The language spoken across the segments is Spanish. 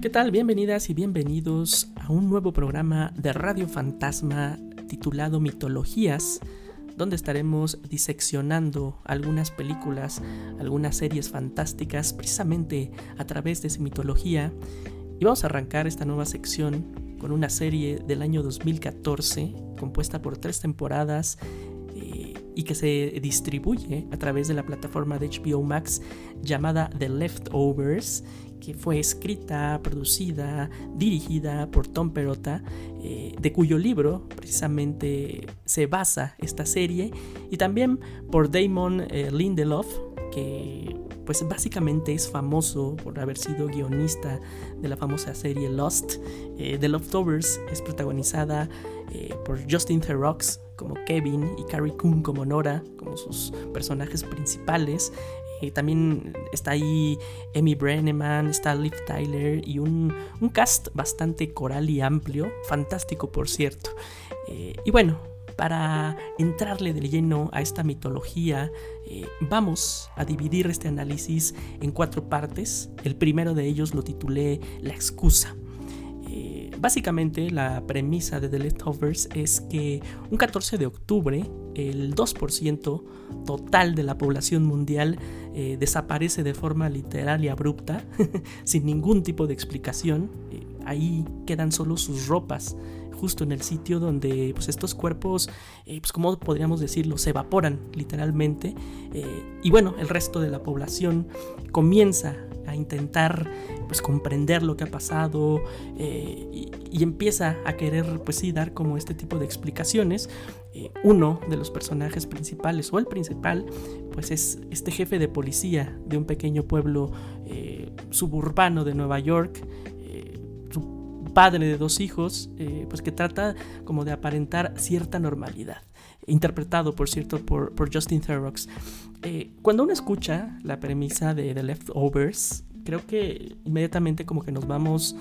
¿Qué tal? Bienvenidas y bienvenidos a un nuevo programa de Radio Fantasma titulado Mitologías, donde estaremos diseccionando algunas películas, algunas series fantásticas precisamente a través de esa mitología. Y vamos a arrancar esta nueva sección con una serie del año 2014 compuesta por tres temporadas y que se distribuye a través de la plataforma de HBO Max llamada The Leftovers que fue escrita, producida, dirigida por Tom Perota, eh, de cuyo libro precisamente se basa esta serie, y también por Damon eh, Lindelof, que pues básicamente es famoso por haber sido guionista de la famosa serie Lost. Eh, The Leftovers es protagonizada por Justin Theroux como Kevin y Carrie Coon como Nora, como sus personajes principales. Eh, también está ahí Emmy Brenneman, está Liv Tyler y un, cast bastante coral y amplio, fantástico por cierto. Eh, y bueno, para entrarle de lleno a esta mitología, eh, vamos a dividir este análisis en cuatro partes. El primero de ellos lo titulé La excusa. Básicamente la premisa de The Leftovers es que un 14 de octubre el 2% total de la población mundial eh, desaparece de forma literal y abrupta, sin ningún tipo de explicación. Eh, ahí quedan solo sus ropas, justo en el sitio donde pues, estos cuerpos, eh, pues como podríamos decirlo, se evaporan literalmente. y bueno, el resto de la población comienza a intentar pues comprender lo que ha pasado y, empieza a querer pues sí dar como este tipo de explicaciones uno de los personajes principales o el principal pues es este jefe de policía de un pequeño pueblo eh, suburbano de Nueva York, eh, padre de dos hijos, eh, pues que trata como de aparentar cierta normalidad, interpretado por cierto por, Justin Theroux. cuando uno escucha la premisa de The Leftovers, creo que inmediatamente como que nos vamos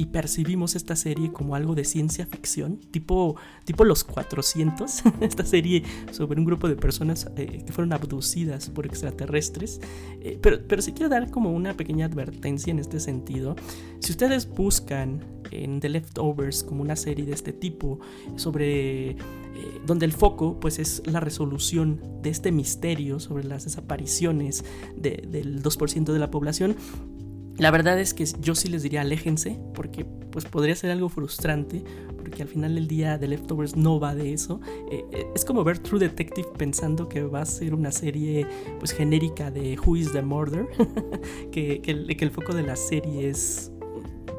y percibimos esta serie como algo de ciencia ficción, tipo, tipo Los 400, esta serie sobre un grupo de personas eh, que fueron abducidas por extraterrestres. Eh, pero, pero si quiero dar como una pequeña advertencia en este sentido, si ustedes buscan en The Leftovers como una serie de este tipo, sobre eh, donde el foco pues es la resolución de este misterio sobre las desapariciones del 2% de la población, la verdad es que yo sí les diría aléjense, porque pues podría ser algo frustrante, porque al final del día The Leftovers no va de eso. Eh, eh, es como ver True Detective pensando que va a ser una serie pues genérica de Who is the Murder, que, que, el, foco de la serie es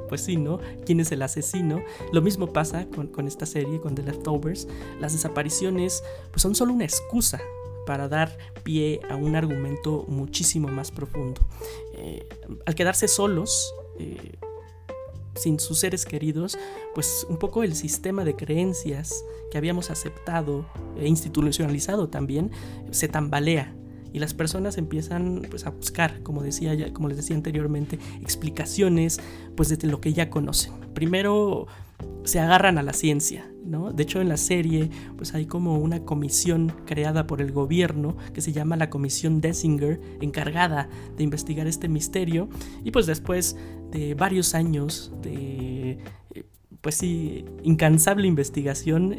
pues sí, ¿no? ¿Quién es el asesino? Lo mismo pasa con, con, esta serie, con The Leftovers. Las desapariciones pues son solo una excusa para dar pie a un argumento muchísimo más profundo. Eh, al quedarse solos, eh, sin sus seres queridos, pues un poco el sistema de creencias que habíamos aceptado e institucionalizado también se tambalea y las personas empiezan pues a buscar, como decía ya, como les decía anteriormente, explicaciones pues de lo que ya conocen. Primero se agarran a la ciencia, ¿no? De hecho, en la serie, pues hay como una comisión creada por el gobierno que se llama la Comisión Dessinger, encargada de investigar este misterio. Y pues después de varios años de, pues sí, incansable investigación,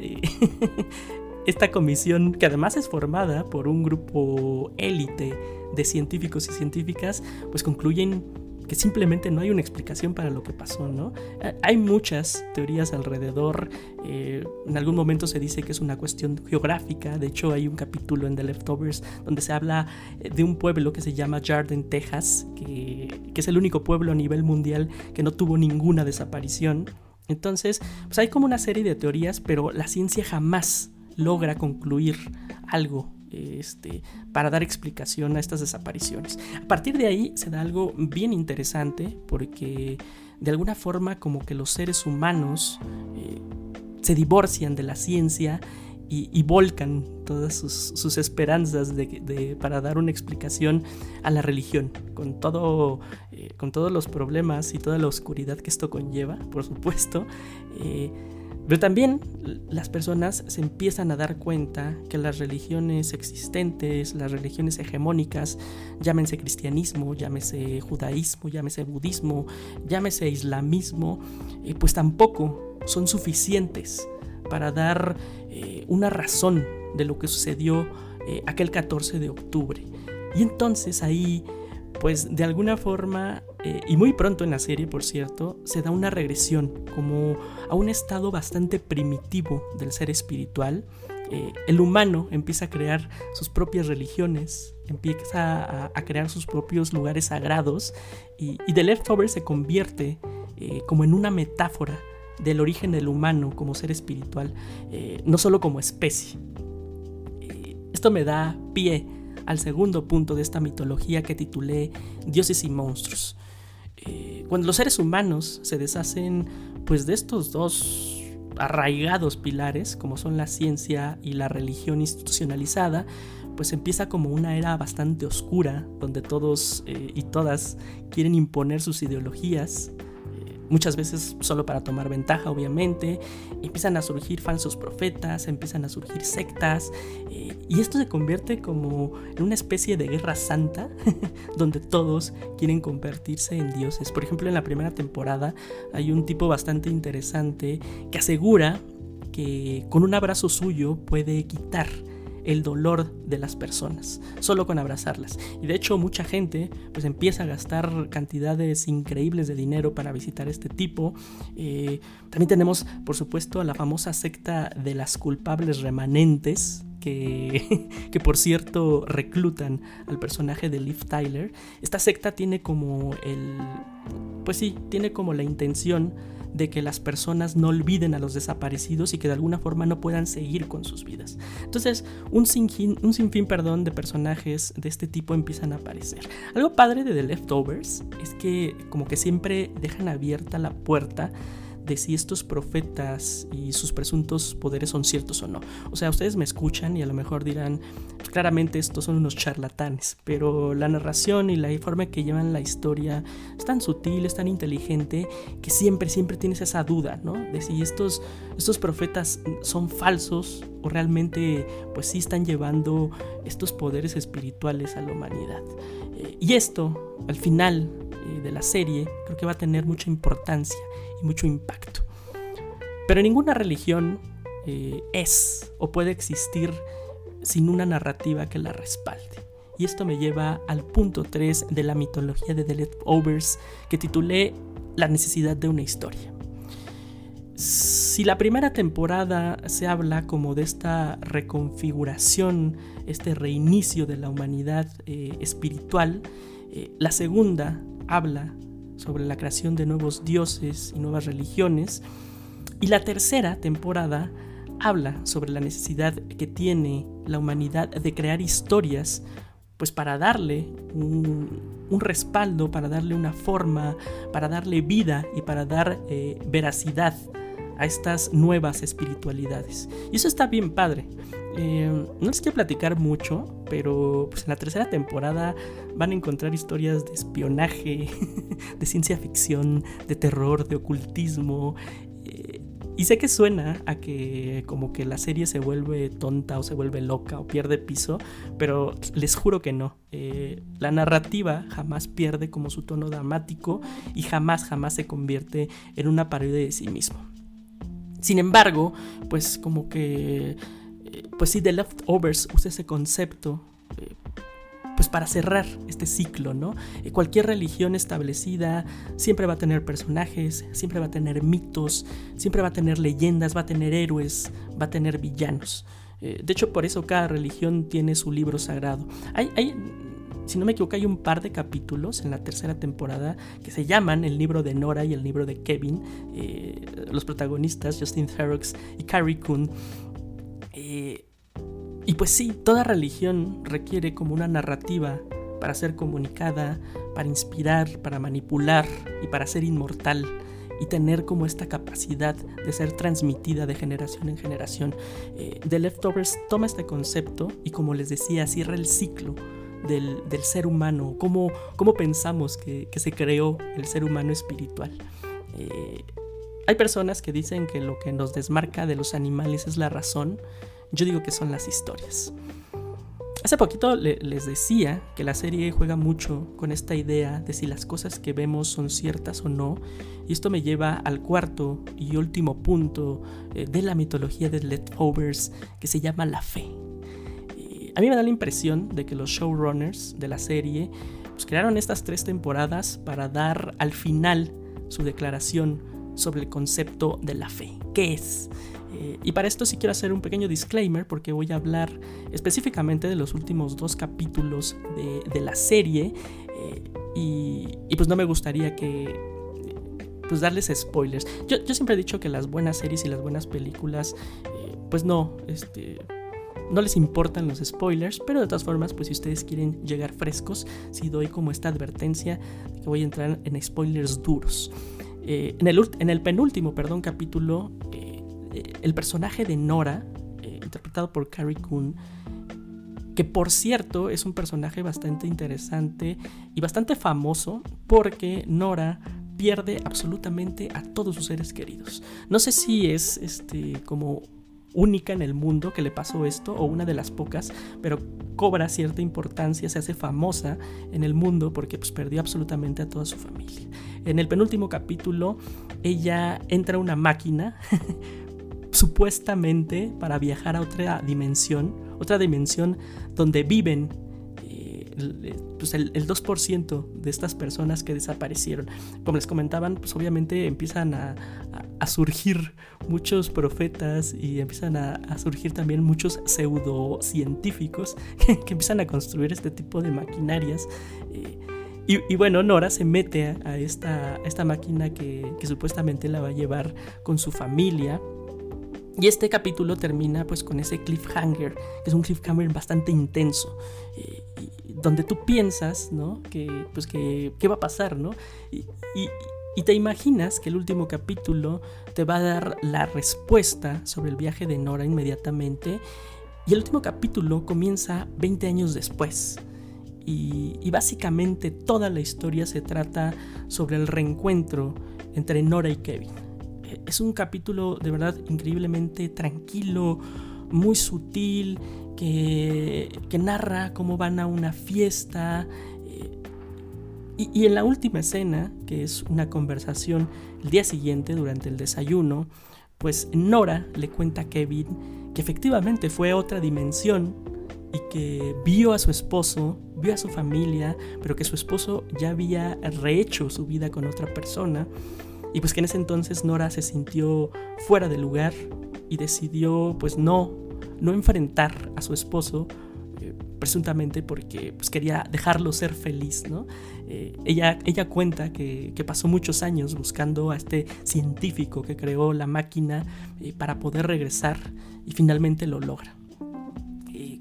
esta comisión, que además es formada por un grupo élite de científicos y científicas, pues concluyen simplemente no hay una explicación para lo que pasó, ¿no? Eh, hay muchas teorías alrededor, eh, en algún momento se dice que es una cuestión geográfica, de hecho hay un capítulo en The Leftovers donde se habla eh, de un pueblo que se llama Jarden, Texas, que, que es el único pueblo a nivel mundial que no tuvo ninguna desaparición. Entonces, pues hay como una serie de teorías, pero la ciencia jamás logra concluir algo este, para dar explicación a estas desapariciones. A partir de ahí se da algo bien interesante porque de alguna forma como que los seres humanos eh, se divorcian de la ciencia y, volcan todas sus, esperanzas de, para dar una explicación a la religión, con, todo, eh, con todos los problemas y toda la oscuridad que esto conlleva, por supuesto. Eh, Pero también las personas se empiezan a dar cuenta que las religiones existentes, las religiones hegemónicas, llámense cristianismo, llámese judaísmo, llámese budismo, llámese islamismo, eh, pues tampoco son suficientes para dar eh, una razón de lo que sucedió eh, aquel 14 de octubre. Y entonces ahí, pues de alguna forma, eh, y muy pronto en la serie, por cierto, se da una regresión como a un estado bastante primitivo del ser espiritual. Eh, el humano empieza a crear sus propias religiones, empieza a, crear sus propios lugares sagrados y, y The Leftover se convierte como en una metáfora del origen del humano como ser espiritual, no solo como especie. esto me da pie al segundo punto de esta mitología que titulé Dioses y Monstruos. Eh, cuando los seres humanos se deshacen pues de estos dos arraigados pilares como son la ciencia y la religión institucionalizada, pues empieza como una era bastante oscura donde todos eh, y todas quieren imponer sus ideologías muchas veces solo para tomar ventaja, obviamente. Empiezan a surgir falsos profetas, empiezan a surgir sectas, eh, y esto se convierte como en una especie de guerra santa, donde todos quieren convertirse en dioses. Por ejemplo, en la primera temporada hay un tipo bastante interesante que asegura que con un abrazo suyo puede quitar el dolor de las personas, solo con abrazarlas. Y de hecho mucha gente pues empieza a gastar cantidades increíbles de dinero para visitar este tipo. Eh, también tenemos por supuesto a la famosa secta de las culpables remanentes, que, que, por cierto reclutan al personaje de Liv Tyler. Esta secta tiene como el... Pues sí, tiene como la intención de que las personas no olviden a los desaparecidos y que de alguna forma no puedan seguir con sus vidas. Entonces, un sinfín, un sinfín perdón, de personajes de este tipo empiezan a aparecer. Algo padre de The Leftovers es que como que siempre dejan abierta la puerta de si estos profetas y sus presuntos poderes son ciertos o no. O sea, ustedes me escuchan y a lo mejor dirán, claramente estos son unos charlatanes, pero la narración y la forma que llevan la historia es tan sutil, es tan inteligente, que siempre, siempre tienes esa duda, ¿no? De si estos, estos profetas son falsos o realmente, pues sí están llevando estos poderes espirituales a la humanidad. Eh, y esto, al final eh, de la serie, creo que va a tener mucha importancia mucho impacto. Pero ninguna religión eh, es o puede existir sin una narrativa que la respalde. Y esto me lleva al punto 3 de la mitología de The Leftovers que titulé La necesidad de una historia. Si la primera temporada se habla como de esta reconfiguración, este reinicio de la humanidad eh, espiritual, eh, la segunda habla sobre la creación de nuevos dioses y nuevas religiones. Y la tercera temporada habla sobre la necesidad que tiene la humanidad de crear historias, pues para darle un, respaldo, para darle una forma, para darle vida y para dar eh, veracidad a estas nuevas espiritualidades. Y eso está bien padre. Eh, no les quiero platicar mucho, pero pues en la tercera temporada van a encontrar historias de espionaje, de ciencia ficción, de terror, de ocultismo. Eh, y sé que suena a que como que la serie se vuelve tonta o se vuelve loca o pierde piso, pero les juro que no. Eh, la narrativa jamás pierde como su tono dramático y jamás, jamás se convierte en una parodia de sí mismo. Sin embargo, pues como que pues sí, The Leftovers usa ese concepto eh, pues para cerrar este ciclo, ¿no? Eh, cualquier religión establecida siempre va a tener personajes, siempre va a tener mitos, siempre va a tener leyendas, va a tener héroes, va a tener villanos. Eh, de hecho, por eso cada religión tiene su libro sagrado. Hay, si no me equivoco, hay un par de capítulos en la tercera temporada que se llaman el libro de Nora y el libro de Kevin. los protagonistas, Justin Theroux y Carrie Coon, eh, pues sí, toda religión requiere como una narrativa para ser comunicada, para inspirar, para manipular y para ser inmortal y tener como esta capacidad de ser transmitida de generación en generación. Eh, The Leftovers toma este concepto y como les decía, cierra el ciclo del, ser humano, cómo, pensamos que, se creó el ser humano espiritual. Eh, hay personas que dicen que lo que nos desmarca de los animales es la razón. Yo digo que son las historias. Hace poquito les decía que la serie juega mucho con esta idea de si las cosas que vemos son ciertas o no, y esto me lleva al cuarto y último punto eh, de la mitología de Leftovers que se llama la fe. a mí me da la impresión de que los showrunners de la serie pues, crearon estas tres temporadas para dar al final su declaración sobre el concepto de la fe. ¿Qué es? Eh, y para esto sí quiero hacer un pequeño disclaimer porque voy a hablar específicamente de los últimos dos capítulos de, la serie eh, y, pues no me gustaría que pues darles spoilers. Yo, siempre he dicho que las buenas series y las buenas películas eh, pues no, este, no les importan los spoilers, pero de todas formas, pues si ustedes quieren llegar frescos, si doy como esta advertencia que voy a entrar en spoilers duros. en, el, en, el, penúltimo, perdón, capítulo, eh, el personaje de Nora, eh, interpretado por Carrie Coon, que por cierto es un personaje bastante interesante y bastante famoso porque Nora pierde absolutamente a todos sus seres queridos. No sé si es este como única en el mundo que le pasó esto o una de las pocas, pero cobra cierta importancia, se hace famosa en el mundo porque pues, perdió absolutamente a toda su familia. En el penúltimo capítulo ella entra a una máquina supuestamente para viajar a otra dimensión, otra dimensión donde viven eh, el, pues el, 2% de estas personas que desaparecieron. Como les comentaban, pues obviamente empiezan a, surgir muchos profetas y empiezan a, surgir también muchos pseudocientíficos que, que empiezan a construir este tipo de maquinarias. Eh, y, bueno, Nora se mete a, esta, máquina que, supuestamente la va a llevar con su familia y este capítulo termina pues con ese cliffhanger, que es un cliffhanger bastante intenso, eh, donde tú piensas, ¿no? Que, pues que, ¿qué va a pasar, ¿no? Y, te imaginas que el último capítulo te va a dar la respuesta sobre el viaje de Nora inmediatamente, y el último capítulo comienza 20 años después. Y, y básicamente toda la historia se trata sobre el reencuentro entre Nora y Kevin es un capítulo de verdad increíblemente tranquilo, muy sutil, que, narra cómo van a una fiesta. Eh, y, en la última escena, que es una conversación el día siguiente durante el desayuno, pues Nora le cuenta a Kevin que efectivamente fue otra dimensión y que vio a su esposo, vio a su familia, pero que su esposo ya había rehecho su vida con otra persona y pues que en ese entonces Nora se sintió fuera de lugar y decidió pues no, no enfrentar a su esposo, eh, presuntamente porque pues quería dejarlo ser feliz, ¿no? Eh, ella, ella cuenta que, pasó muchos años buscando a este científico que creó la máquina eh, para poder regresar y finalmente lo logra.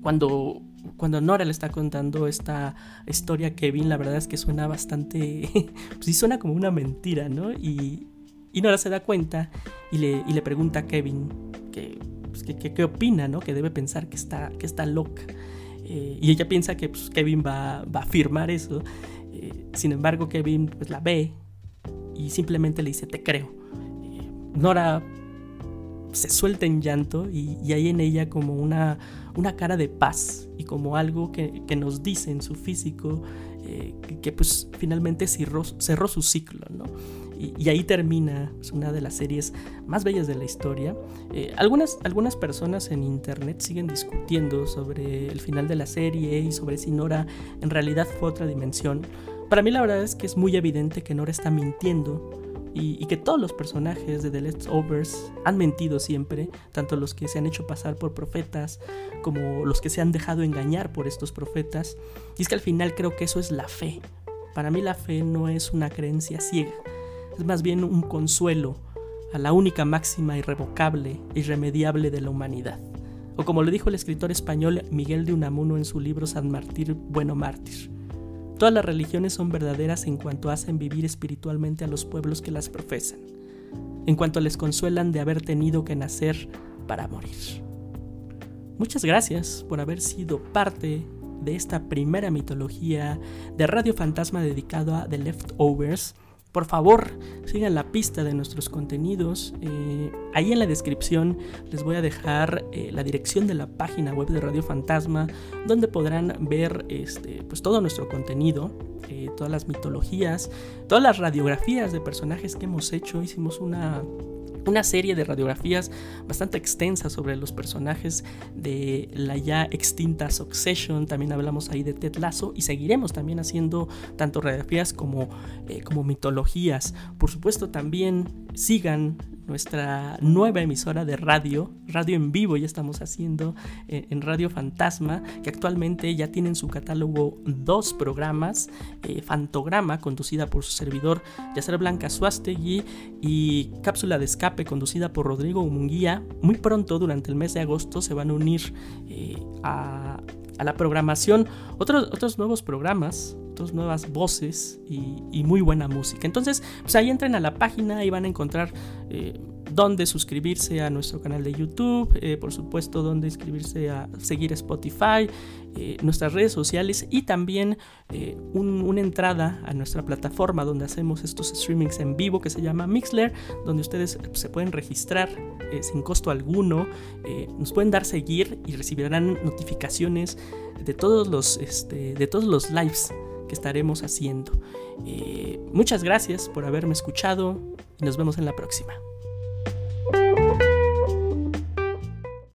cuando cuando Nora le está contando esta historia a Kevin, la verdad es que suena bastante. pues sí, suena como una mentira, ¿no? Y, y Nora se da cuenta y le, y le pregunta a Kevin que, pues, qué opina, ¿no? Que debe pensar que está, que está loca. Eh, y ella piensa que pues, Kevin va, va, a afirmar eso. Eh, sin embargo, Kevin pues, la ve y simplemente le dice: Te creo. Eh, Nora se suelta en llanto y, hay en ella como una, una cara de paz y como algo que, nos dice en su físico eh, que, pues finalmente cerró, cerró su ciclo, ¿no? Y, ahí termina pues, una de las series más bellas de la historia. Eh, algunas, algunas personas en internet siguen discutiendo sobre el final de la serie y sobre si Nora en realidad fue otra dimensión. Para mí la verdad es que es muy evidente que Nora está mintiendo y, que todos los personajes de The Leftovers han mentido siempre, tanto los que se han hecho pasar por profetas como los que se han dejado engañar por estos profetas. Y es que al final creo que eso es la fe. Para mí la fe no es una creencia ciega, es más bien un consuelo a la única máxima irrevocable e irremediable de la humanidad. O como lo dijo el escritor español Miguel de Unamuno en su libro San Martír Bueno Mártir Todas las religiones son verdaderas en cuanto hacen vivir espiritualmente a los pueblos que las profesan, en cuanto les consuelan de haber tenido que nacer para morir. Muchas gracias por haber sido parte de esta primera mitología de Radio Fantasma dedicado a The Leftovers. Por favor, sigan la pista de nuestros contenidos. Eh, ahí en la descripción les voy a dejar eh, la dirección de la página web de Radio Fantasma, donde podrán ver este, pues, todo nuestro contenido, eh, todas las mitologías, todas las radiografías de personajes que hemos hecho. Hicimos una una serie de radiografías bastante extensas sobre los personajes de la ya extinta Succession. También hablamos ahí de Ted Lasso y seguiremos también haciendo tanto radiografías como, eh, como mitologías. Por supuesto, también sigan nuestra nueva emisora de radio, radio en vivo ya estamos haciendo eh, en Radio Fantasma, que actualmente ya tiene en su catálogo dos programas, eh, Fantograma, conducida por su servidor Yacer Blanca Suastegui, y Cápsula de Escape, conducida por Rodrigo Munguía. Muy pronto, durante el mes de agosto, se van a unir eh, a, la programación otros, otros nuevos programas nuevas voces y, muy buena música. Entonces, pues ahí entren a la página y van a encontrar eh, dónde suscribirse a nuestro canal de YouTube, eh, por supuesto, dónde inscribirse a seguir Spotify, eh, nuestras redes sociales y también una entrada a nuestra plataforma donde hacemos estos streamings en vivo que se llama Mixler, donde ustedes se pueden registrar sin costo alguno, nos pueden dar seguir y recibirán notificaciones de todos los, este, de todos los lives estaremos haciendo. Eh, muchas gracias por haberme escuchado y nos vemos en la próxima.